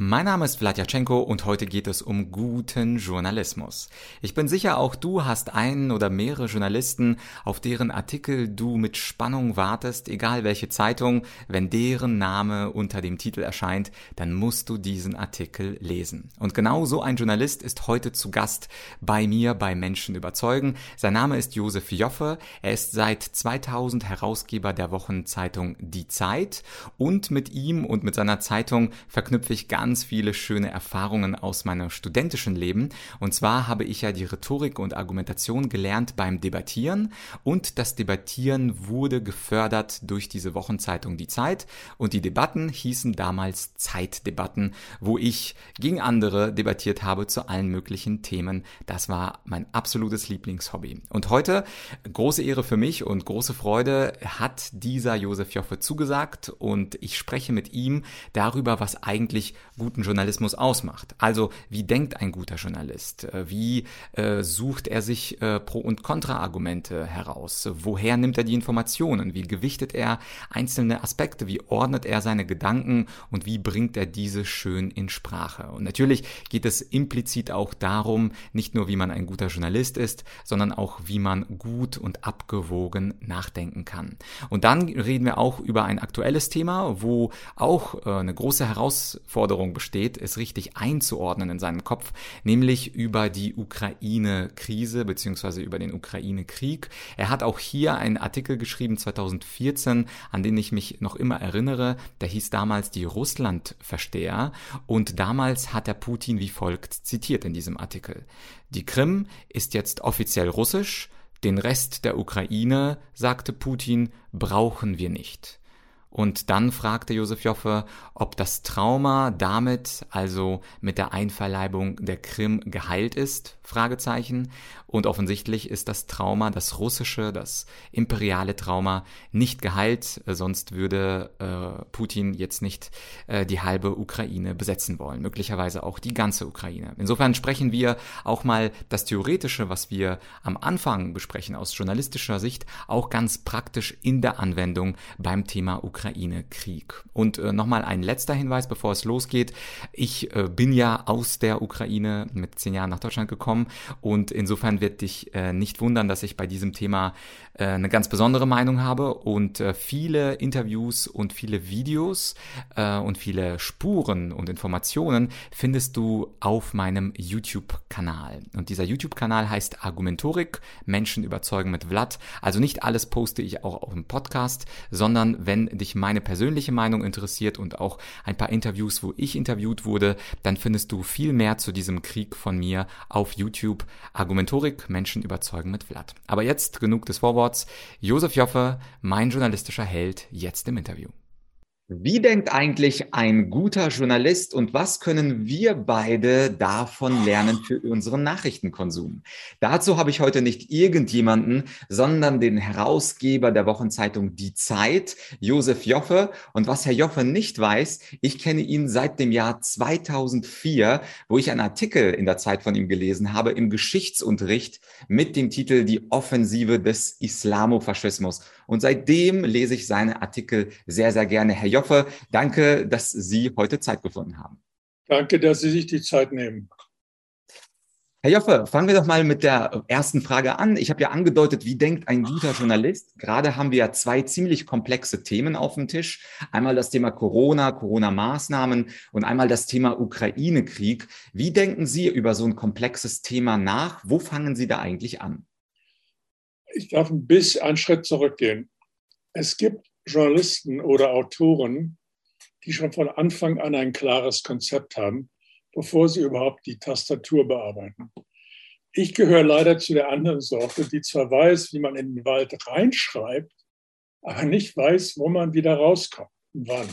Mein Name ist Vladyachenko und heute geht es um guten Journalismus. Ich bin sicher, auch du hast einen oder mehrere Journalisten, auf deren Artikel du mit Spannung wartest, egal welche Zeitung, wenn deren Name unter dem Titel erscheint, dann musst du diesen Artikel lesen. Und genau so ein Journalist ist heute zu Gast bei mir bei Menschen überzeugen. Sein Name ist Josef Joffe. Er ist seit 2000 Herausgeber der Wochenzeitung Die Zeit und mit ihm und mit seiner Zeitung verknüpfe ich ganz ganz viele schöne Erfahrungen aus meinem studentischen Leben. Und zwar habe ich ja die Rhetorik und Argumentation gelernt beim Debattieren und das Debattieren wurde gefördert durch diese Wochenzeitung Die Zeit und die Debatten hießen damals Zeitdebatten, wo ich gegen andere debattiert habe zu allen möglichen Themen. Das war mein absolutes Lieblingshobby. Und heute, große Ehre für mich und große Freude, hat dieser Josef Joffe zugesagt und ich spreche mit ihm darüber, was eigentlich guten Journalismus ausmacht. Also wie denkt ein guter Journalist? Äh, wie äh, sucht er sich äh, Pro- und Kontraargumente heraus? Woher nimmt er die Informationen? Wie gewichtet er einzelne Aspekte? Wie ordnet er seine Gedanken und wie bringt er diese schön in Sprache? Und natürlich geht es implizit auch darum, nicht nur wie man ein guter Journalist ist, sondern auch wie man gut und abgewogen nachdenken kann. Und dann reden wir auch über ein aktuelles Thema, wo auch äh, eine große Herausforderung Herausforderung besteht, es richtig einzuordnen in seinem Kopf, nämlich über die Ukraine-Krise beziehungsweise über den Ukraine-Krieg. Er hat auch hier einen Artikel geschrieben 2014, an den ich mich noch immer erinnere. Der hieß damals die Russland-Versteher und damals hat er Putin wie folgt zitiert in diesem Artikel. Die Krim ist jetzt offiziell russisch, den Rest der Ukraine, sagte Putin, brauchen wir nicht. Und dann fragte Josef Joffe, ob das Trauma damit, also mit der Einverleibung der Krim, geheilt ist. Fragezeichen. Und offensichtlich ist das Trauma, das russische, das imperiale Trauma nicht geheilt, sonst würde äh, Putin jetzt nicht äh, die halbe Ukraine besetzen wollen, möglicherweise auch die ganze Ukraine. Insofern sprechen wir auch mal das Theoretische, was wir am Anfang besprechen aus journalistischer Sicht, auch ganz praktisch in der Anwendung beim Thema Ukraine-Krieg. Und äh, nochmal ein letzter Hinweis, bevor es losgeht. Ich äh, bin ja aus der Ukraine mit zehn Jahren nach Deutschland gekommen. Und insofern wird dich äh, nicht wundern, dass ich bei diesem Thema eine ganz besondere Meinung habe und äh, viele Interviews und viele Videos äh, und viele Spuren und Informationen findest du auf meinem YouTube-Kanal. Und dieser YouTube-Kanal heißt Argumentorik, Menschen überzeugen mit Vlad. Also nicht alles poste ich auch auf dem Podcast, sondern wenn dich meine persönliche Meinung interessiert und auch ein paar Interviews, wo ich interviewt wurde, dann findest du viel mehr zu diesem Krieg von mir auf YouTube Argumentorik Menschen überzeugen mit Vlad. Aber jetzt genug des Vorworts. Josef Joffe, mein journalistischer Held, jetzt im Interview. Wie denkt eigentlich ein guter Journalist und was können wir beide davon lernen für unseren Nachrichtenkonsum? Dazu habe ich heute nicht irgendjemanden, sondern den Herausgeber der Wochenzeitung Die Zeit, Josef Joffe. Und was Herr Joffe nicht weiß, ich kenne ihn seit dem Jahr 2004, wo ich einen Artikel in der Zeit von ihm gelesen habe im Geschichtsunterricht mit dem Titel Die Offensive des Islamofaschismus. Und seitdem lese ich seine Artikel sehr, sehr gerne. Herr Joffe, danke, dass Sie heute Zeit gefunden haben. Danke, dass Sie sich die Zeit nehmen. Herr Joffe, fangen wir doch mal mit der ersten Frage an. Ich habe ja angedeutet, wie denkt ein guter Journalist? Gerade haben wir ja zwei ziemlich komplexe Themen auf dem Tisch. Einmal das Thema Corona, Corona-Maßnahmen und einmal das Thema Ukraine-Krieg. Wie denken Sie über so ein komplexes Thema nach? Wo fangen Sie da eigentlich an? ich darf ein bisschen einen Schritt zurückgehen. Es gibt Journalisten oder Autoren, die schon von Anfang an ein klares Konzept haben, bevor sie überhaupt die Tastatur bearbeiten. Ich gehöre leider zu der anderen Sorte, die zwar weiß, wie man in den Wald reinschreibt, aber nicht weiß, wo man wieder rauskommt und wann.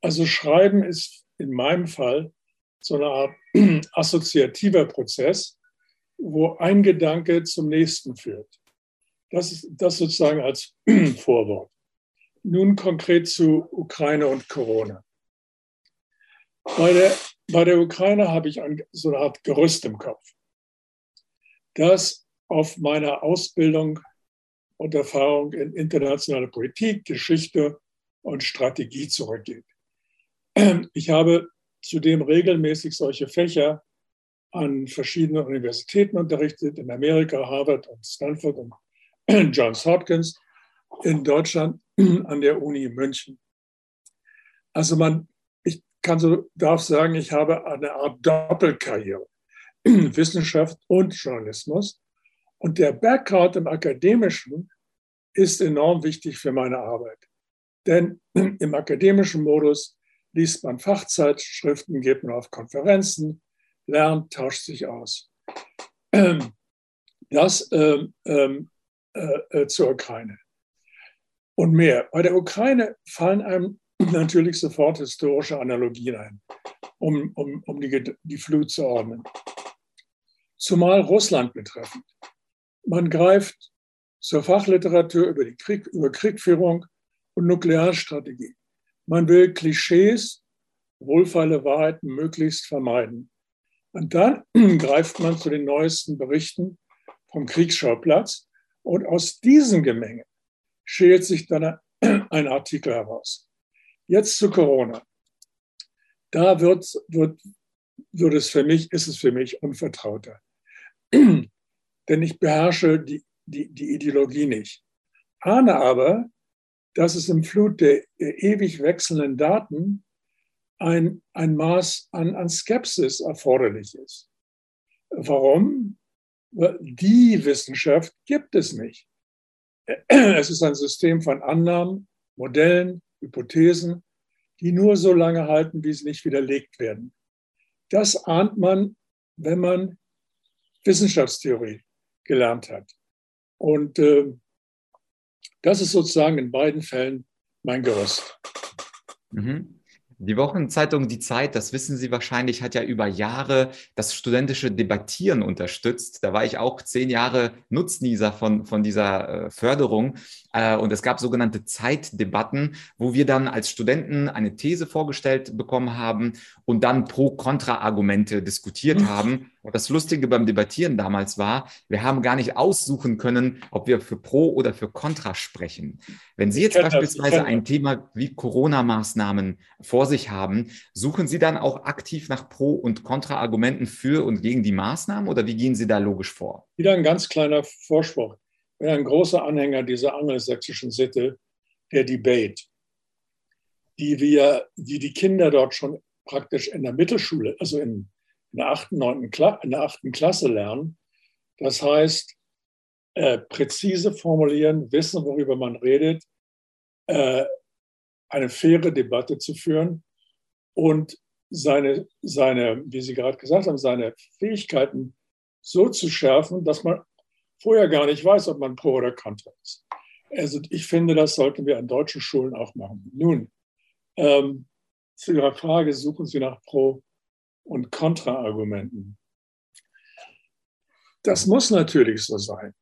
Also Schreiben ist in meinem Fall so eine Art assoziativer Prozess, wo ein Gedanke zum nächsten führt. Das ist das sozusagen als Vorwort. Nun konkret zu Ukraine und Corona. Bei der, bei der Ukraine habe ich ein, so eine Art Gerüst im Kopf, das auf meiner Ausbildung und Erfahrung in internationale Politik, Geschichte und Strategie zurückgeht. Ich habe zudem regelmäßig solche Fächer an verschiedenen Universitäten unterrichtet, in Amerika, Harvard und Stanford und Johns Hopkins, in Deutschland an der Uni München. Also man, ich kann so, darf sagen, ich habe eine Art Doppelkarriere, Wissenschaft und Journalismus. Und der Background im Akademischen ist enorm wichtig für meine Arbeit. Denn im akademischen Modus liest man Fachzeitschriften, geht man auf Konferenzen, lernt, tauscht sich aus. Das ähm, äh, äh, zur Ukraine. Und mehr. Bei der Ukraine fallen einem natürlich sofort historische Analogien ein, um, um, um die, die Flut zu ordnen. Zumal Russland betreffend. Man greift zur Fachliteratur über, die Krieg, über Kriegführung und Nuklearstrategie. Man will Klischees, wohlfeile Wahrheiten möglichst vermeiden. Und dann greift man zu den neuesten Berichten vom Kriegsschauplatz und aus diesem Gemenge schält sich dann ein Artikel heraus. Jetzt zu Corona. Da wird, wird, wird es für mich, ist es für mich unvertrauter. Denn ich beherrsche die, die, die Ideologie nicht. Ahne aber, dass es im Flut der, ewig wechselnden Daten ein, ein Maß an, an Skepsis erforderlich ist. Warum? Die Wissenschaft gibt es nicht. Es ist ein System von Annahmen, Modellen, Hypothesen, die nur so lange halten, wie sie nicht widerlegt werden. Das ahnt man, wenn man Wissenschaftstheorie gelernt hat. Und äh, das ist sozusagen in beiden Fällen mein Gerüst. Mhm. Die Wochenzeitung Die Zeit, das wissen Sie wahrscheinlich, hat ja über Jahre das studentische Debattieren unterstützt. Da war ich auch zehn Jahre Nutznießer von, von dieser äh, Förderung. Äh, und es gab sogenannte Zeitdebatten, wo wir dann als Studenten eine These vorgestellt bekommen haben und dann Pro-Kontra-Argumente diskutiert haben. Und das Lustige beim Debattieren damals war, wir haben gar nicht aussuchen können, ob wir für Pro oder für Contra sprechen. Wenn Sie jetzt beispielsweise ein Thema wie Corona-Maßnahmen vor sich haben, suchen Sie dann auch aktiv nach Pro- und Kontra-Argumenten für und gegen die Maßnahmen oder wie gehen Sie da logisch vor? Wieder ein ganz kleiner Vorspruch. Bin ein großer Anhänger dieser angelsächsischen Sitte, der Debate, die wir, die die Kinder dort schon praktisch in der Mittelschule, also in in der achten, neunten Kla in der achten Klasse lernen. Das heißt, äh, präzise formulieren, wissen, worüber man redet, äh, eine faire Debatte zu führen und seine, seine, wie Sie gerade gesagt haben, seine Fähigkeiten so zu schärfen, dass man vorher gar nicht weiß, ob man pro oder contra ist. Also ich finde, das sollten wir an deutschen Schulen auch machen. Nun, ähm, zu Ihrer Frage, suchen Sie nach Pro und Kontraargumenten. Das muss natürlich so sein.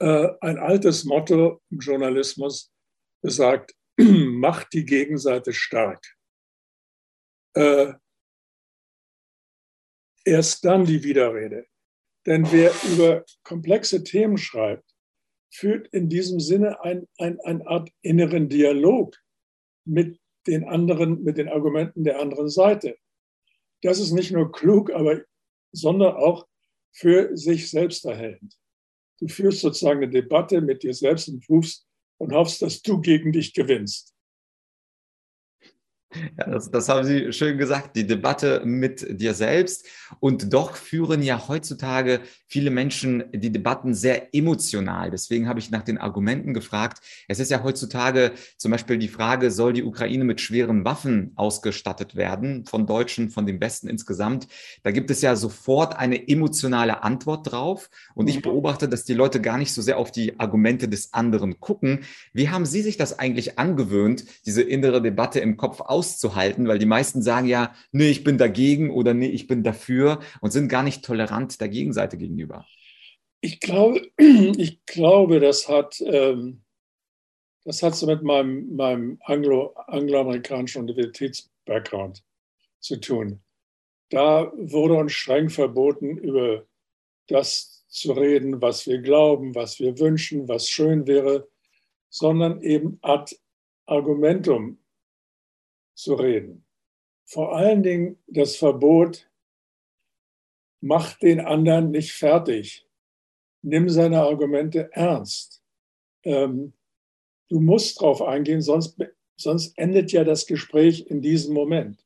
Äh, ein altes Motto im Journalismus besagt, macht die Gegenseite stark. Äh, erst dann die Widerrede. Denn wer über komplexe Themen schreibt, führt in diesem Sinne ein, ein, eine Art inneren Dialog mit den anderen, mit den Argumenten der anderen Seite das ist nicht nur klug, aber, sondern auch für sich selbst erhellend. Du führst sozusagen eine Debatte mit dir selbst und rufst und hoffst, dass du gegen dich gewinnst. Ja, das, das haben Sie schön gesagt, die Debatte mit dir selbst. Und doch führen ja heutzutage viele Menschen die Debatten sehr emotional. Deswegen habe ich nach den Argumenten gefragt. Es ist ja heutzutage zum Beispiel die Frage, soll die Ukraine mit schweren Waffen ausgestattet werden, von Deutschen, von den Besten insgesamt? Da gibt es ja sofort eine emotionale Antwort drauf. Und ich mhm. beobachte, dass die Leute gar nicht so sehr auf die Argumente des anderen gucken. Wie haben Sie sich das eigentlich angewöhnt, diese innere Debatte im Kopf auszuprobieren? Auszuhalten, weil die meisten sagen ja, nee, ich bin dagegen oder nee, ich bin dafür und sind gar nicht tolerant der Gegenseite gegenüber. Ich glaube, ich glaube das hat, ähm, das hat so mit meinem, meinem Anglo, angloamerikanischen Universitäts-Background zu tun. Da wurde uns streng verboten, über das zu reden, was wir glauben, was wir wünschen, was schön wäre, sondern eben ad argumentum zu reden. Vor allen Dingen das Verbot, mach den anderen nicht fertig. Nimm seine Argumente ernst. Ähm, du musst darauf eingehen, sonst, sonst endet ja das Gespräch in diesem Moment.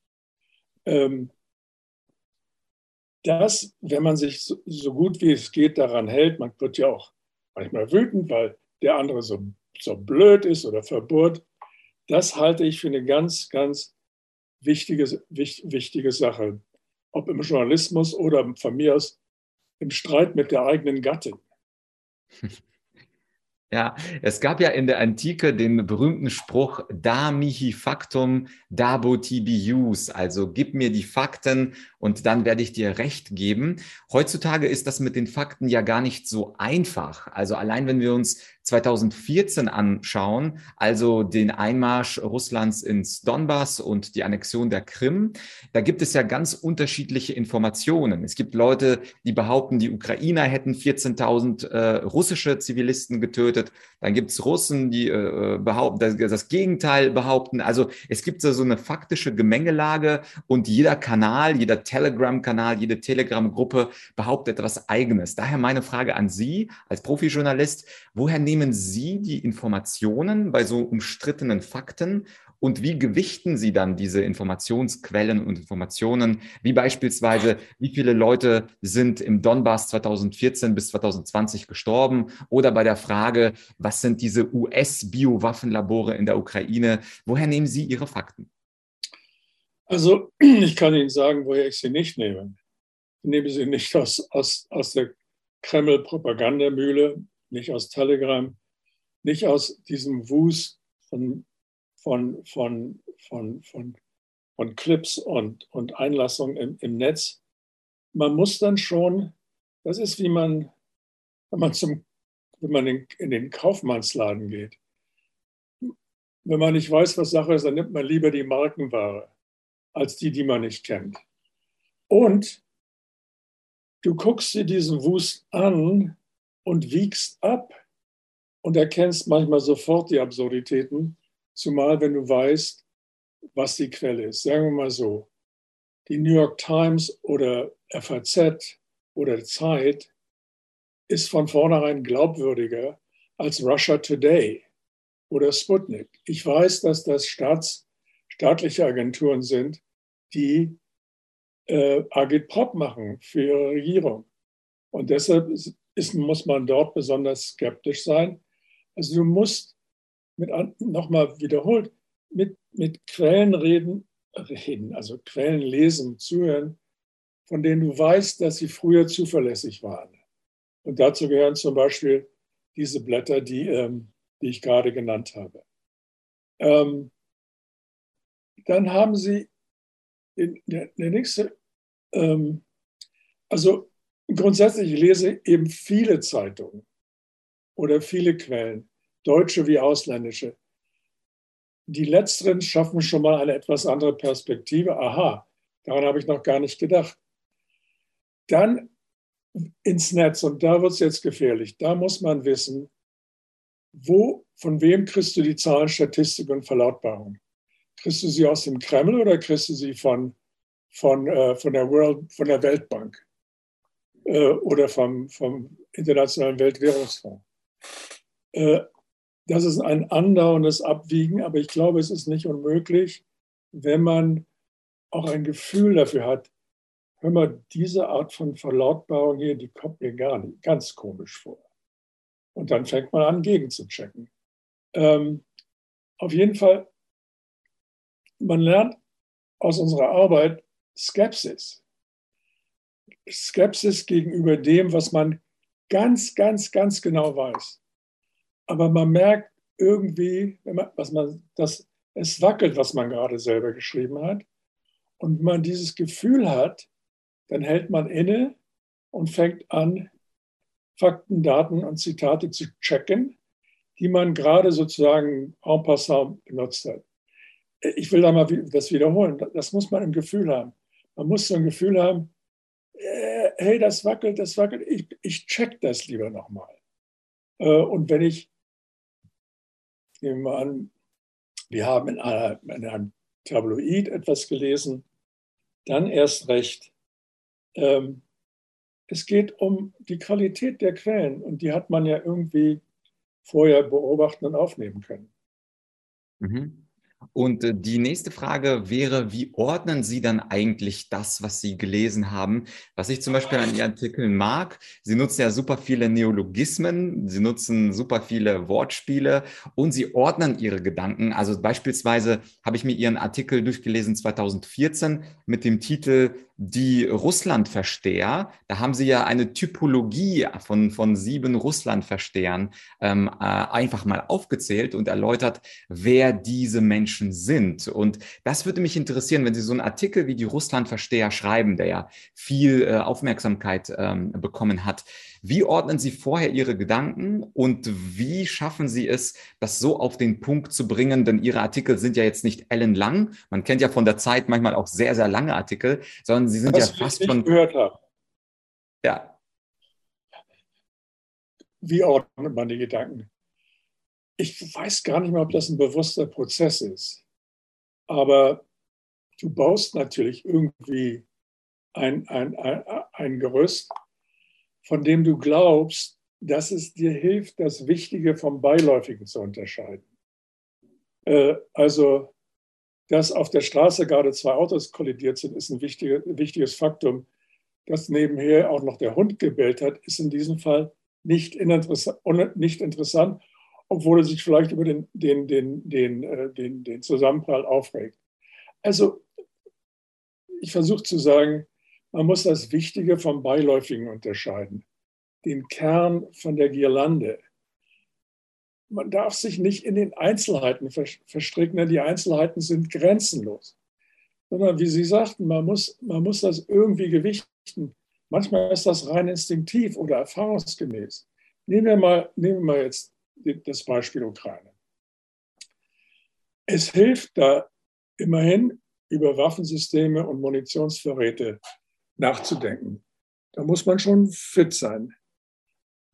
Ähm, das, wenn man sich so, so, gut wie es geht daran hält, man wird ja auch manchmal wütend, weil der andere so, so blöd ist oder verbohrt, das halte ich für eine ganz, ganz wichtige, wichtige Sache ob im Journalismus oder von mir aus im Streit mit der eigenen Gattin. Ja, es gab ja in der Antike den berühmten Spruch da mihi factum, dabo tibi jus, also gib mir die Fakten und dann werde ich dir recht geben. Heutzutage ist das mit den Fakten ja gar nicht so einfach. Also allein wenn wir uns 2014 anschauen, also den Einmarsch Russlands ins Donbass und die Annexion der Krim, da gibt es ja ganz unterschiedliche Informationen. Es gibt Leute, die behaupten, die Ukrainer hätten 14.000 äh, russische Zivilisten getötet. Dann gibt es Russen, die äh, behaupten, das, das, Gegenteil behaupten. Also es gibt so eine faktische Gemengelage und jeder Kanal, jeder Telegram-Kanal, jede Telegram-Gruppe behauptet etwas Eigenes. Daher meine Frage an Sie als Profijournalist, woher nehmen nehmen Sie die Informationen bei so umstrittenen Fakten und wie gewichten Sie dann diese Informationsquellen und Informationen, wie beispielsweise, wie viele Leute sind im Donbass 2014 bis 2020 gestorben oder bei der Frage, was sind diese US-Biowaffenlabore in der Ukraine? Woher nehmen Sie Ihre Fakten? Also ich kann Ihnen sagen, woher ich sie nicht nehme. Ich nehme sie nicht aus, aus, aus der Kreml-Propagandamühle, nicht aus Telegram, nicht aus diesem Wust von, von, von, von, von, von Clips und, und Einlassungen im, im Netz. Man muss dann schon, das ist wie man, wenn man, zum, wenn man in, in den Kaufmannsladen geht. Wenn man nicht weiß, was Sache ist, dann nimmt man lieber die Markenware als die, die man nicht kennt. Und du guckst dir diesen Wust an und wiegst ab und erkennst manchmal sofort die Absurditäten, zumal wenn du weißt, was die Quelle ist. Sagen wir mal so, die New York Times oder FAZ oder Zeit ist von vornherein glaubwürdiger als Russia Today oder Sputnik. Ich weiß, dass das Staats, staatliche Agenturen sind, die äh, Agitprop machen für ihre Regierung. Und deshalb ist, muss man dort besonders skeptisch sein. Also du musst mit nochmal wiederholt mit, mit Quellen reden, reden, also Quellen lesen, zuhören, von denen du weißt, dass sie früher zuverlässig waren. Und dazu gehören zum Beispiel diese Blätter, die, ähm, die ich gerade genannt habe. Ähm, dann haben sie in, der, der nächste, ähm, also grundsätzlich ich lese eben viele Zeitungen oder viele Quellen, deutsche wie ausländische. Die letzteren schaffen schon mal eine etwas andere Perspektive. Aha, daran habe ich noch gar nicht gedacht. Dann ins Netz, und da wird es jetzt gefährlich. Da muss man wissen, wo, von wem kriegst du die Zahlen, Statistik und Verlautbarung? Kriegst du sie aus dem Kreml oder kriegst du sie von, von, äh, von, der, World, von der Weltbank? Äh, oder vom, vom Internationalen Weltwährungsfonds. Äh, das ist ein andauerndes Abwiegen, aber ich glaube, es ist nicht unmöglich, wenn man auch ein Gefühl dafür hat, hör mal, diese Art von Verlautbarung hier, die kommt mir gar nicht ganz komisch vor. Und dann fängt man an, gegenzuchecken. Ähm, auf jeden Fall, man lernt aus unserer Arbeit Skepsis. Skepsis gegenüber dem, was man ganz, ganz, ganz genau weiß. Aber man merkt irgendwie, was man, dass es wackelt, was man gerade selber geschrieben hat. Und wenn man dieses Gefühl hat, dann hält man inne und fängt an, Fakten, Daten und Zitate zu checken, die man gerade sozusagen en passant benutzt hat. Ich will da mal das wiederholen. Das muss man im Gefühl haben. Man muss so ein Gefühl haben, hey, das wackelt, das wackelt, ich, ich check das lieber nochmal. Äh, und wenn ich, nehmen wir an, wir haben in, einer, in einem Tabloid etwas gelesen, dann erst recht. Ähm, es geht um die Qualität der Quellen und die hat man ja irgendwie vorher beobachten und aufnehmen können. Mhm. Und äh, die nächste Frage wäre, wie ordnen Sie dann eigentlich das, was Sie gelesen haben? Was ich zum Beispiel an Ihren Artikeln mag, Sie nutzen ja super viele Neologismen, Sie nutzen super viele Wortspiele und Sie ordnen Ihre Gedanken. Also beispielsweise habe ich mir Ihren Artikel durchgelesen 2014 mit dem Titel die Russlandversteher, da haben Sie ja eine Typologie von, von sieben Russlandverstehern ähm, äh, einfach mal aufgezählt und erläutert, wer diese Menschen sind. Und das würde mich interessieren, wenn Sie so einen Artikel wie die Russlandversteher schreiben, der ja viel äh, Aufmerksamkeit ähm, bekommen hat. Wie ordnen Sie vorher Ihre Gedanken und wie schaffen Sie es, das so auf den Punkt zu bringen? Denn Ihre Artikel sind ja jetzt nicht ellenlang. Man kennt ja von der Zeit manchmal auch sehr, sehr lange Artikel, sondern sie sind Was ja fast schon. gehört habe. Ja. Wie ordnet man die Gedanken? Ich weiß gar nicht mehr, ob das ein bewusster Prozess ist. Aber du baust natürlich irgendwie ein, ein, ein, ein Gerüst von dem du glaubst, dass es dir hilft, das Wichtige vom Beiläufigen zu unterscheiden. Äh, also, dass auf der Straße gerade zwei Autos kollidiert sind, ist ein wichtige, wichtiges Faktum. Dass nebenher auch noch der Hund gebellt hat, ist in diesem Fall nicht, nicht interessant, obwohl er sich vielleicht über den, den, den, den, äh, den, den Zusammenprall aufregt. Also, ich versuche zu sagen, man muss das Wichtige vom Beiläufigen unterscheiden, den Kern von der Girlande. Man darf sich nicht in den Einzelheiten verstricken, denn die Einzelheiten sind grenzenlos. Sondern wie Sie sagten, man muss, man muss das irgendwie gewichten. Manchmal ist das rein instinktiv oder erfahrungsgemäß. Nehmen wir mal, nehmen wir mal jetzt das Beispiel Ukraine. Es hilft da immerhin über Waffensysteme und Munitionsvorräte nachzudenken. Da muss man schon fit sein.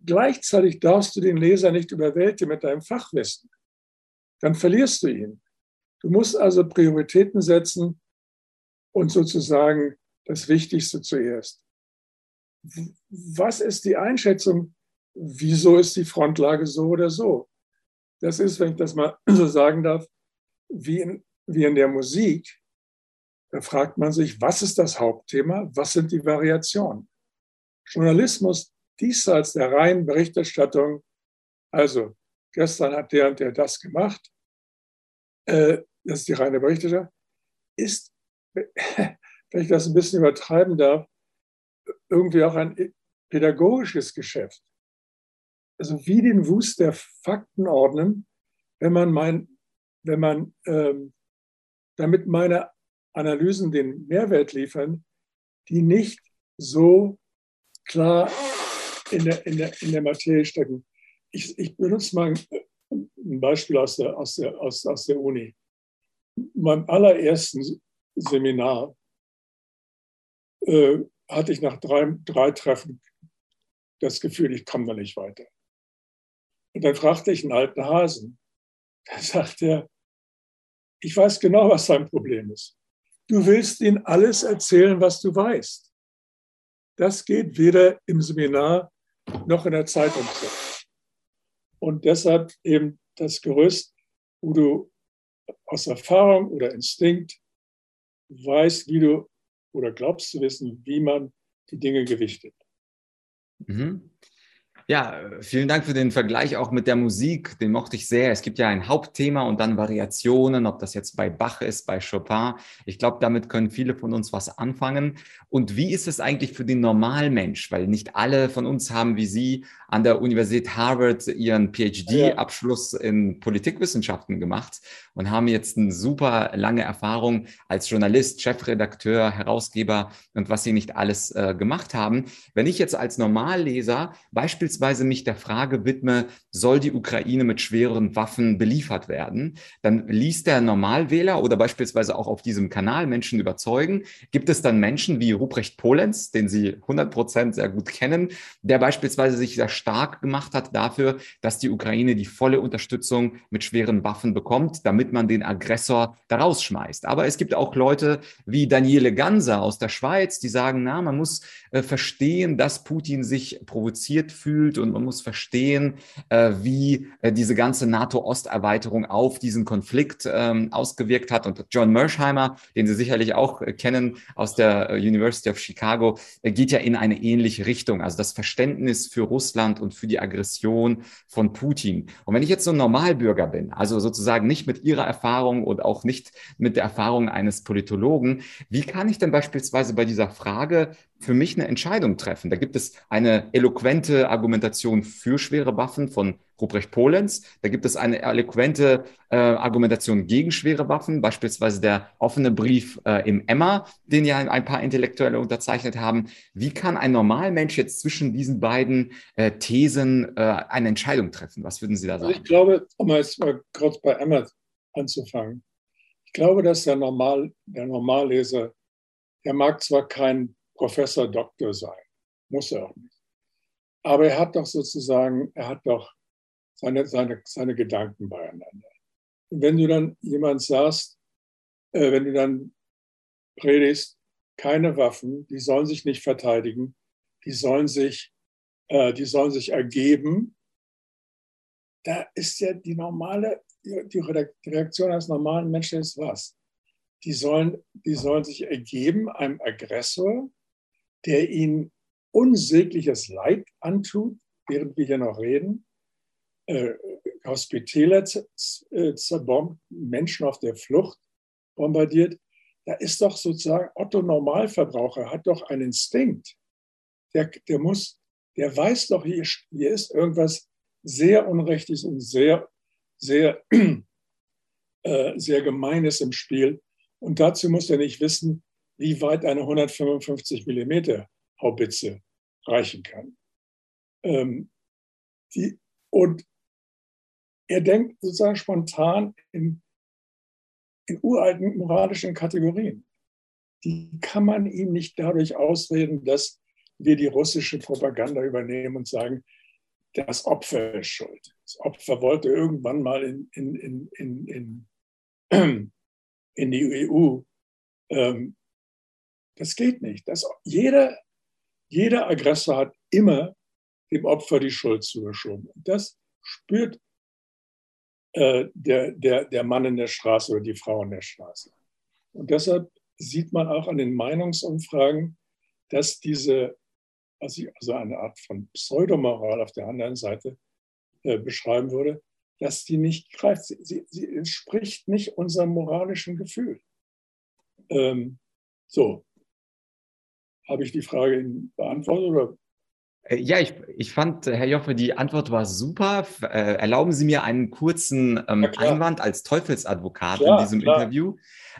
Gleichzeitig darfst du den Leser nicht überwältigen mit deinem Fachwissen. Dann verlierst du ihn. Du musst also Prioritäten setzen und sozusagen das Wichtigste zuerst. Was ist die Einschätzung? Wieso ist die Frontlage so oder so? Das ist, wenn ich das mal so sagen darf, wie in, wie in der Musik. Da fragt man sich, was ist das Hauptthema? Was sind die Variationen? Journalismus diesseits der reinen Berichterstattung, also gestern hat der und der das gemacht, äh, das ist die reine Berichterstattung, ist, wenn ich das ein bisschen übertreiben darf, irgendwie auch ein pädagogisches Geschäft. Also wie den Wust der Fakten ordnen, wenn man mein, wenn man ähm, damit meine Analysen den Mehrwert liefern, die nicht so klar in der, in der, in der Materie stecken. Ich, ich benutze mal ein, Beispiel aus der, aus, der, aus, aus der Uni. In meinem allerersten Seminar äh, hatte ich nach drei, drei Treffen das Gefühl, ich komme da nicht weiter. Und dann fragte ich einen alten Hasen. Da sagt er, ich weiß genau, was sein Problem ist. Du willst ihnen alles erzählen, was du weißt. Das geht weder im Seminar noch in der Zeitung. Und deshalb eben das Gerüst, wo du aus Erfahrung oder Instinkt weißt, wie du oder glaubst zu wissen, wie man die Dinge gewichtet. Mhm. Ja, vielen Dank für den Vergleich auch mit der Musik. Den mochte ich sehr. Es gibt ja ein Hauptthema und dann Variationen, ob das jetzt bei Bach ist, bei Chopin. Ich glaube, damit können viele von uns was anfangen. Und wie ist es eigentlich für den Normalmensch? Weil nicht alle von uns haben wie Sie an der Universität Harvard ihren PhD-Abschluss in Politikwissenschaften gemacht und haben jetzt eine super lange Erfahrung als Journalist, Chefredakteur, Herausgeber und was Sie nicht alles äh, gemacht haben. Wenn ich jetzt als Normalleser beispielsweise mich der Frage widme, soll die Ukraine mit schwereren Waffen beliefert werden, dann liest der Normalwähler oder beispielsweise auch auf diesem Kanal Menschen überzeugen, gibt es dann Menschen wie Ruprecht Polenz, den Sie 100 Prozent sehr gut kennen, der beispielsweise sich sehr stark gemacht hat dafür, dass die Ukraine die volle Unterstützung mit schweren Waffen bekommt, damit man den Aggressor da rausschmeißt. Aber es gibt auch Leute wie Daniele Ganser aus der Schweiz, die sagen, na, man muss äh, verstehen, dass Putin sich provoziert fühlt und man muss verstehen, äh, wie äh, diese ganze NATO-Osterweiterung auf diesen Konflikt ähm, ausgewirkt hat. Und John Mersheimer, den Sie sicherlich auch äh, kennen aus der äh, University of Chicago, äh, geht ja in eine ähnliche Richtung. Also das Verständnis für Russland und für die Aggression von Putin. Und wenn ich jetzt so ein Normalbürger bin, also sozusagen nicht mit Ihrer Erfahrung und auch nicht mit der Erfahrung eines Politologen, wie kann ich denn beispielsweise bei dieser Frage für mich eine Entscheidung treffen. Da gibt es eine eloquente Argumentation für schwere Waffen von Ruprecht Polenz. Da gibt es eine eloquente äh, Argumentation gegen schwere Waffen, beispielsweise der offene Brief äh, im Emma, den ja ein paar Intellektuelle unterzeichnet haben. Wie kann ein Normalmensch jetzt zwischen diesen beiden äh, Thesen äh, eine Entscheidung treffen? Was würden Sie da sagen? Also ich glaube, um jetzt mal kurz bei Emma anzufangen, ich glaube, dass der, Normal, der Normalleser, der mag zwar kein Professor, Doktor sein. Muss er auch nicht. Aber er hat doch sozusagen, er hat doch seine, seine, seine Gedanken beieinander. Und wenn du dann jemand sagst, äh, wenn du dann predigst, keine Waffen, die sollen sich nicht verteidigen, die sollen sich, äh, die sollen sich ergeben, da ist ja die normale, die Reaktion eines normalen Menschen ist was? Die sollen, die sollen sich ergeben einem Aggressor, der ihnen unsägliches Leid antut, während wir hier noch reden, äh, Hospitäler äh, zerbombt, Menschen auf der Flucht bombardiert. Da ist doch sozusagen Otto Normalverbraucher hat doch einen Instinkt. Der, der muss, der weiß doch, hier, hier ist irgendwas sehr Unrechtes und sehr, sehr, äh, sehr Gemeines im Spiel. Und dazu muss er nicht wissen, wie weit eine 155 Millimeter Haubitze reichen kann. Ähm, die, und er denkt sozusagen spontan in, in uralten moralischen Kategorien. Die kann man ihm nicht dadurch ausreden, dass wir die russische Propaganda übernehmen und sagen, das Opfer ist schuld. Das Opfer wollte irgendwann mal in, in, in, in, in, in die EU. Ähm, das geht nicht. Das, jeder, jeder Aggressor hat immer dem Opfer die Schuld zugeschoben. Und das spürt äh, der, der, der Mann in der Straße oder die Frau in der Straße. Und deshalb sieht man auch an den Meinungsumfragen, dass diese, also eine Art von Pseudomoral auf der anderen Seite äh, beschreiben würde, dass die nicht greift. Sie, sie, sie entspricht nicht unserem moralischen Gefühl. Ähm, so, habe ich die Frage beantwortet oder ja, ich, ich fand, Herr Joffe, die Antwort war super. Äh, erlauben Sie mir einen kurzen ähm, Einwand als Teufelsadvokat klar, in diesem klar. Interview.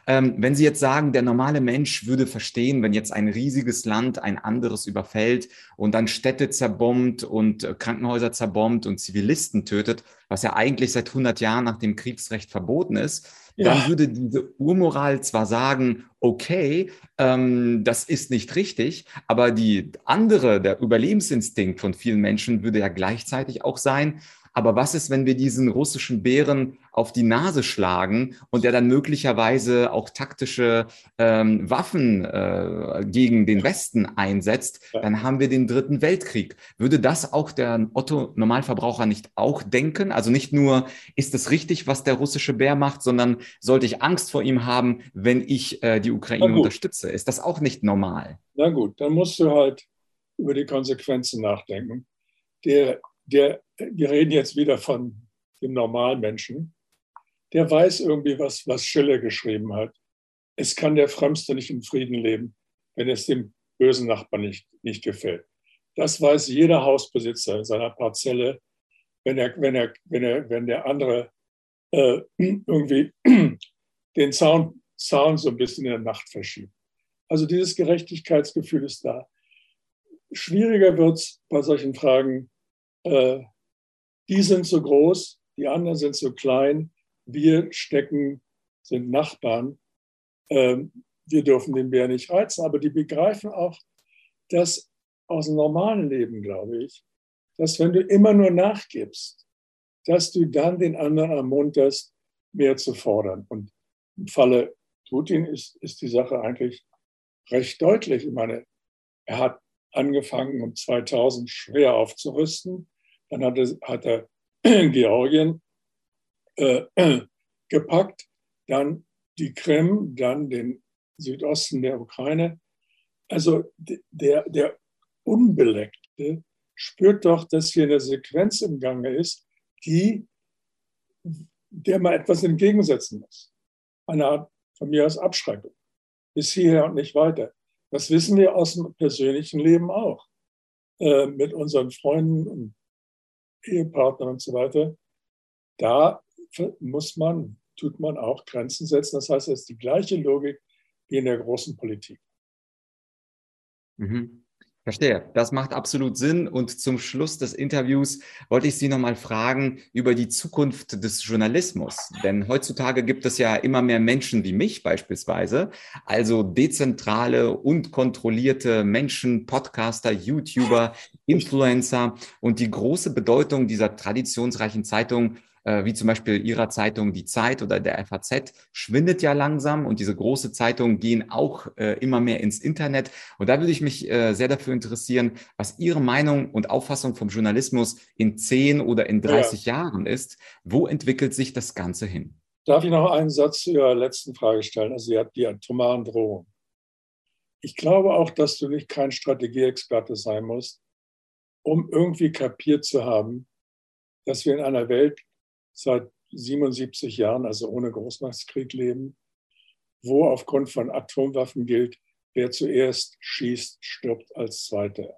Ähm, wenn Sie jetzt sagen, der normale Mensch würde verstehen, wenn jetzt ein riesiges Land ein anderes überfällt und dann Städte zerbombt und äh, Krankenhäuser zerbombt und Zivilisten tötet, was ja eigentlich seit 100 Jahren nach dem Kriegsrecht verboten ist, dann würde diese Urmoral zwar sagen, okay, ähm, das ist nicht richtig, aber die andere, der Überlebensinstinkt von vielen Menschen würde ja gleichzeitig auch sein, aber was ist, wenn wir diesen russischen Bären auf die Nase schlagen und der dann möglicherweise auch taktische ähm, Waffen äh, gegen den Westen einsetzt? Dann haben wir den dritten Weltkrieg. Würde das auch der Otto Normalverbraucher nicht auch denken? Also nicht nur, ist es richtig, was der russische Bär macht, sondern sollte ich Angst vor ihm haben, wenn ich äh, die Ukraine unterstütze? Ist das auch nicht normal? Na gut, dann musst du halt über die Konsequenzen nachdenken. Der der, wir reden jetzt wieder von dem normalen Menschen, der weiß irgendwie, was, was Schiller geschrieben hat. Es kann der Frömmste nicht in Frieden leben, wenn es dem bösen Nachbarn nicht, nicht gefällt. Das weiß jeder Hausbesitzer in seiner Parzelle, wenn, er, wenn, er, wenn, er, wenn der andere äh, irgendwie den Zaun, Zaun so ein bisschen in der Nacht verschiebt. Also dieses Gerechtigkeitsgefühl ist da. Schwieriger wird es bei solchen Fragen äh, die sind so groß, die anderen sind so klein, wir stecken, sind Nachbarn, ähm, wir dürfen den Bär nicht reizen, aber die begreifen auch, dass aus dem normalen Leben, glaube ich, dass wenn du immer nur nachgibst, dass du dann den anderen ermunterst, mehr zu fordern. Und im Falle Putin ist, ist die Sache eigentlich recht deutlich. Ich meine, er hat angefangen, um 2000 schwer aufzurüsten. Dann hat er, hat er Georgien äh, gepackt, dann die Krim, dann den Südosten der Ukraine. Also der, der Unbeleckte spürt doch, dass hier eine Sequenz im Gange ist, die der man etwas entgegensetzen muss. Eine Art von mir aus Abschreckung. Bis hierher und nicht weiter. Das wissen wir aus dem persönlichen Leben auch. Äh, mit unseren Freunden und Ehepartnern und so weiter. Da muss man, tut man auch Grenzen setzen. Das heißt, es ist die gleiche Logik wie in der großen Politik. Mhm. Verstehe. Das macht absolut Sinn. Und zum Schluss des Interviews wollte ich Sie nochmal fragen über die Zukunft des Journalismus. Denn heutzutage gibt es ja immer mehr Menschen wie mich beispielsweise, also dezentrale und kontrollierte Menschen, Podcaster, YouTuber, Influencer. Und die große Bedeutung dieser traditionsreichen Zeitung äh, wie zum Beispiel Ihrer Zeitung Die Zeit oder der FAZ, schwindet ja langsam und diese große Zeitungen gehen auch äh, immer mehr ins Internet. Und da würde ich mich äh, sehr dafür interessieren, was Ihre Meinung und Auffassung vom Journalismus in 10 oder in 30 ja. Jahren ist. Wo entwickelt sich das Ganze hin? Darf ich noch einen Satz zu Ihrer letzten Frage stellen? Also Sie hat die atomaren Drohungen. Ich glaube auch, dass du nicht kein Strategieexperte sein musst, um irgendwie kapiert zu haben, dass wir in einer Welt seit 77 Jahren, also ohne Großmachtskrieg leben, wo aufgrund von Atomwaffen gilt, wer zuerst schießt, stirbt als Zweiter.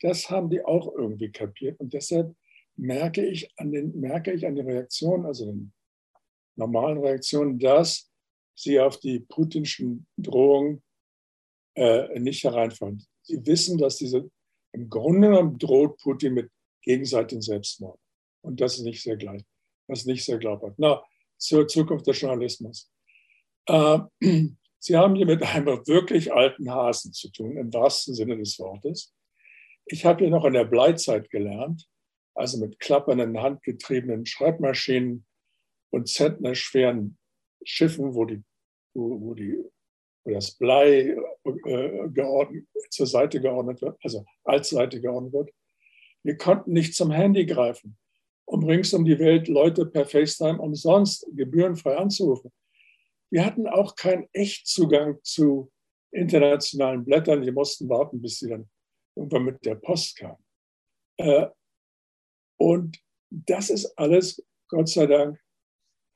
Das haben die auch irgendwie kapiert und deshalb merke ich an den, merke ich an den Reaktionen, also den normalen Reaktionen, dass sie auf die putinschen Drohungen äh, nicht hereinfallen. Sie wissen, dass diese, im Grunde genommen droht Putin mit gegenseitigem Selbstmord. Und das ist nicht sehr gleich was nicht sehr glaubhaft. Na, zur Zukunft des Journalismus. Äh, Sie haben hier mit einem wirklich alten Hasen zu tun, im wahrsten Sinne des Wortes. Ich habe hier noch in der Bleizeit gelernt, also mit klappernden, handgetriebenen Schreibmaschinen und zentnerschweren Schiffen, wo, die, wo, wo, die, wo das Blei äh, geordnet, zur Seite geordnet wird, also als Seite geordnet wird. Wir konnten nicht zum Handy greifen um rings um die Welt Leute per FaceTime umsonst gebührenfrei anzurufen. Wir hatten auch keinen Echtzugang zu internationalen Blättern. Die mussten warten, bis sie dann irgendwann mit der Post kamen. Äh, und das ist alles, Gott sei Dank,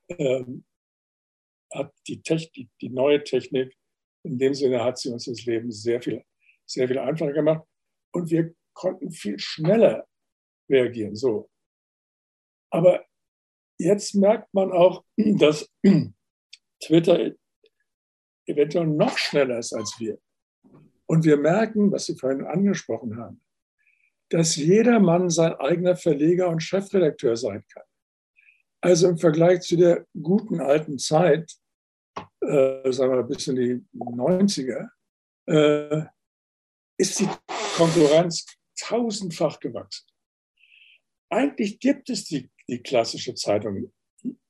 ähm, hat die, Technik, die neue Technik, in dem Sinne hat sie uns das Leben sehr viel, sehr viel einfacher gemacht. Und wir konnten viel schneller reagieren. So, aber jetzt merkt man auch, dass Twitter eventuell noch schneller ist als wir. Und wir merken, was Sie vorhin angesprochen haben, dass jeder Mann sein eigener Verleger und Chefredakteur sein kann. Also im Vergleich zu der guten alten Zeit, äh, sagen wir bis in die 90er, äh, ist die Konkurrenz tausendfach gewachsen. Eigentlich gibt es die die klassische Zeitung,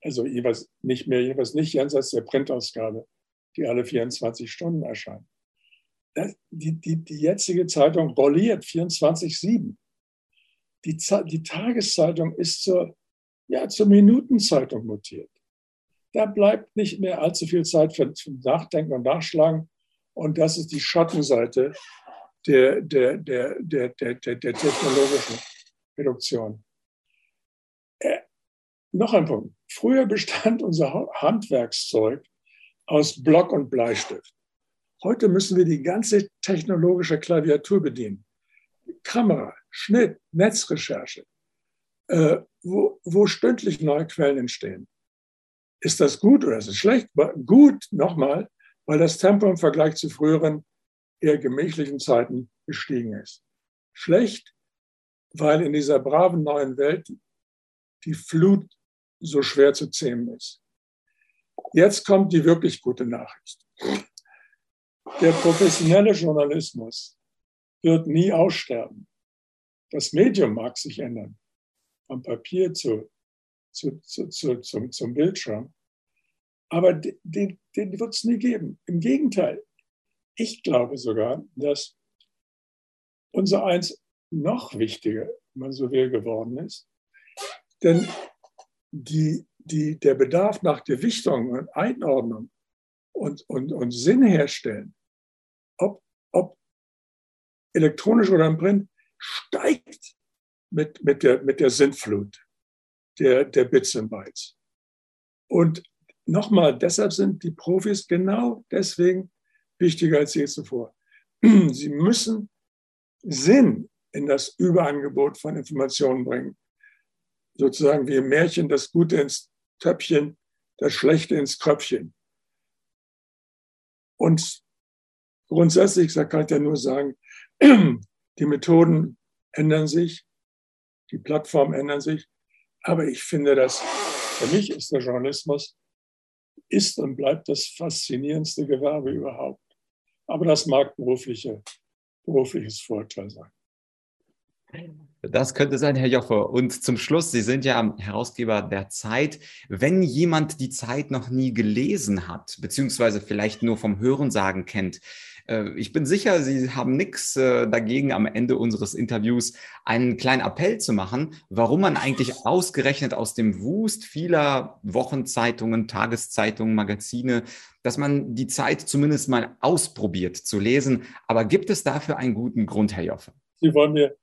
also jeweils nicht mehr, jeweils nicht jenseits der Printausgabe, die alle 24 Stunden erscheint. Das, die, die, die jetzige Zeitung rolliert 24-7. Die, die Tageszeitung ist zur, ja, zur Minutenzeitung mutiert. Da bleibt nicht mehr allzu viel Zeit für, Nachdenken und Nachschlagen. Und das ist die Schattenseite der, der, der, der, der, der, der technologischen Reduktion. Äh, noch ein Punkt. Früher bestand unser Handwerkszeug aus Block und Bleistift. Heute müssen wir die ganze technologische Klaviatur bedienen. Kamera, Schnitt, Netzrecherche, äh, wo, wo stündlich neue Quellen entstehen. Ist das gut oder ist es schlecht? Gut, nochmal, weil das Tempo im Vergleich zu früheren, eher gemächlichen Zeiten gestiegen ist. Schlecht, weil in dieser braven neuen Welt die Flut so schwer zu zähmen ist. Jetzt kommt die wirklich gute Nachricht. Der professionelle Journalismus wird nie aussterben. Das Medium mag sich ändern, vom Papier zu, zu, zu, zu zum, zum Bildschirm. Aber den, den wird es nie geben. Im Gegenteil, ich glaube sogar, dass unser eins noch wichtiger, wenn man so will, geworden ist. Denn die, die, der Bedarf nach Gewichtung und Einordnung und, und, und Sinn herstellen, ob, ob elektronisch oder im Print, steigt mit, mit, der, mit der Sinnflut der, der Bits und Bytes. Und nochmal, deshalb sind die Profis genau deswegen wichtiger als je zuvor. Sie müssen Sinn in das Überangebot von Informationen bringen. Sozusagen wie im Märchen das Gute ins Töpfchen, das Schlechte ins Kröpfchen. Und grundsätzlich kann ich ja nur sagen, die Methoden ändern sich, die Plattformen ändern sich, aber ich finde, dass für mich ist der Journalismus ist und bleibt das faszinierendste Gewerbe überhaupt. Aber das mag berufliche, berufliches Vorteil sein. Das könnte sein, Herr Joffe. Und zum Schluss, Sie sind ja Herausgeber der Zeit. Wenn jemand die Zeit noch nie gelesen hat, beziehungsweise vielleicht nur vom Hörensagen kennt, ich bin sicher, Sie haben nichts äh, dagegen, am Ende unseres Interviews einen kleinen Appell zu machen, warum man eigentlich ausgerechnet aus dem Wust vieler Wochenzeitungen, Tageszeitungen, Magazine, dass man die Zeit zumindest mal ausprobiert zu lesen. Aber gibt es dafür einen guten Grund, Herr Joffe? Sie wollen mir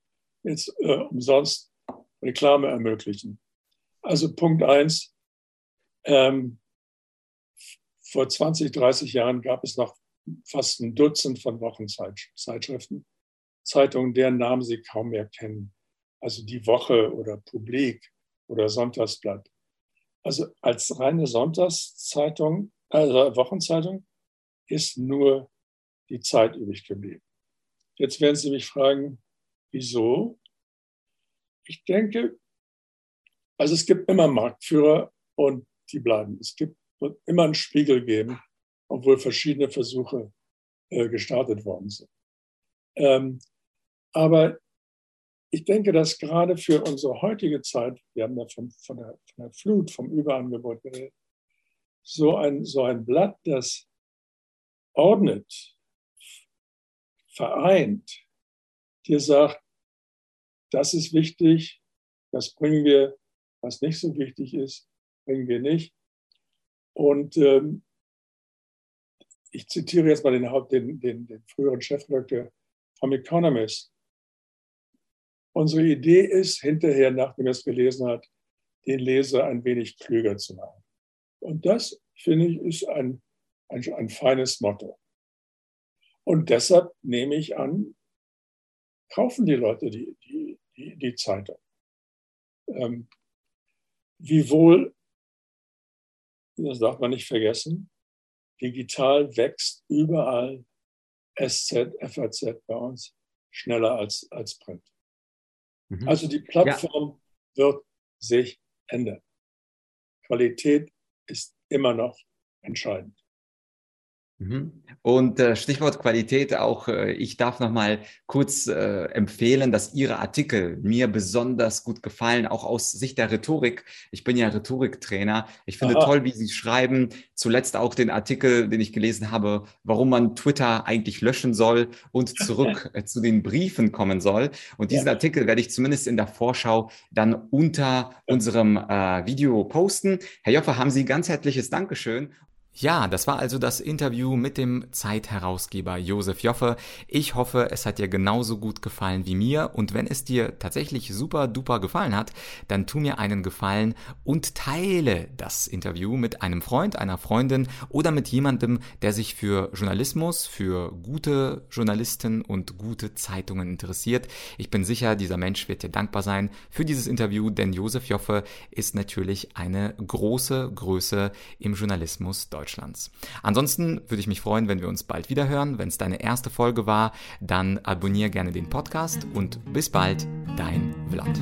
jetzt äh, umsonst Reklame ermöglichen. Also Punkt eins, ähm, vor 20, 30 Jahren gab es noch fast ein Dutzend von Wochenzeitschriften, Zeitungen, deren Namen Sie kaum mehr kennen. Also die Woche oder Publik oder Sonntagsblatt. Also als reine Sonntagszeitung, also Wochenzeitung, ist nur die Zeit übrig geblieben. Jetzt werden Sie mich fragen, wieso? Ich denke, also es gibt immer Marktführer und die bleiben. Es gibt, wird immer einen Spiegel geben, obwohl verschiedene Versuche äh, gestartet worden sind. Ähm, aber ich denke, dass gerade für unsere heutige Zeit, wir haben ja von, von, der, von der Flut, vom Überangebot geredet, so ein, so ein Blatt, das ordnet, vereint, dir sagt, das ist wichtig, das bringen wir, was nicht so wichtig ist, bringen wir nicht. Und ähm, ich zitiere jetzt mal den, den, den, den früheren Chefredakteur vom Economist. Unsere Idee ist, hinterher, nachdem er es gelesen hat, den Leser ein wenig klüger zu machen. Und das, finde ich, ist ein, ein, ein feines Motto. Und deshalb nehme ich an, kaufen die Leute die, die, die, die Zeitung. Ähm, wiewohl, das darf man nicht vergessen, digital wächst überall SZ, FAZ bei uns schneller als, als Print. Mhm. Also die Plattform ja. wird sich ändern. Qualität ist immer noch entscheidend. Mhm. Und äh, Stichwort Qualität auch, äh, ich darf noch mal kurz äh, empfehlen, dass Ihre Artikel mir besonders gut gefallen, auch aus Sicht der Rhetorik. Ich bin ja Rhetoriktrainer. Ich finde Aha. toll, wie Sie schreiben. Zuletzt auch den Artikel, den ich gelesen habe, warum man Twitter eigentlich löschen soll und zurück äh, zu den Briefen kommen soll. Und diesen ja. Artikel werde ich zumindest in der Vorschau dann unter unserem äh, Video posten. Herr Joffe, haben Sie ganz herzliches Dankeschön. Ja, das war also das Interview mit dem Zeitherausgeber Josef Joffe. Ich hoffe, es hat dir genauso gut gefallen wie mir und wenn es dir tatsächlich super duper gefallen hat, dann tu mir einen Gefallen und teile das Interview mit einem Freund, einer Freundin oder mit jemandem, der sich für Journalismus, für gute Journalisten und gute Zeitungen interessiert. Ich bin sicher, dieser Mensch wird dir dankbar sein für dieses Interview, denn Josef Joffe ist natürlich eine große Größe im Journalismus Deutschlands. Deutschlands. Ansonsten würde ich mich freuen, wenn wir uns bald wieder hören. Wenn es deine erste Folge war, dann abonniere gerne den Podcast und bis bald, dein Blatt.